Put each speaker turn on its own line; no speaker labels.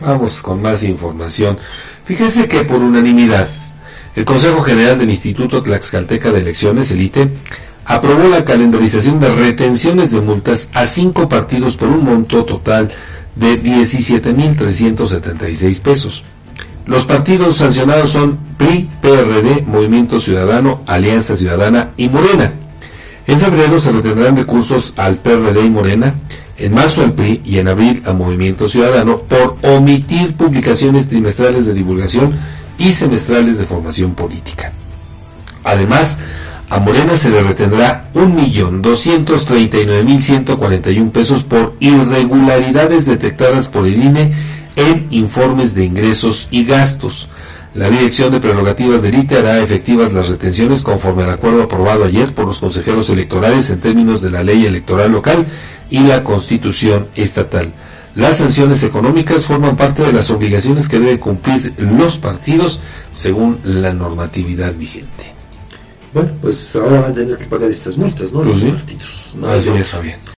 Vamos con más información. Fíjese que por unanimidad, el Consejo General del Instituto Tlaxcalteca de Elecciones, el ITE, aprobó la calendarización de retenciones de multas a cinco partidos por un monto total de 17.376 pesos. Los partidos sancionados son PRI, PRD, Movimiento Ciudadano, Alianza Ciudadana y Morena. En febrero se retendrán recursos al PRD y Morena, en marzo al PRI y en abril a Movimiento Ciudadano por omitir publicaciones trimestrales de divulgación y semestrales de formación política. Además, a Morena se le retendrá 1.239.141 pesos por irregularidades detectadas por el INE en informes de ingresos y gastos. La Dirección de Prerrogativas del ITE hará efectivas las retenciones conforme al acuerdo aprobado ayer por los consejeros electorales en términos de la ley electoral local y la Constitución estatal. Las sanciones económicas forman parte de las obligaciones que deben cumplir los partidos según la normatividad vigente.
Bueno, pues ahora van a tener que pagar estas multas, ¿no?
Pues
los
sí.
partidos. ¿no?
Así es, Fabián.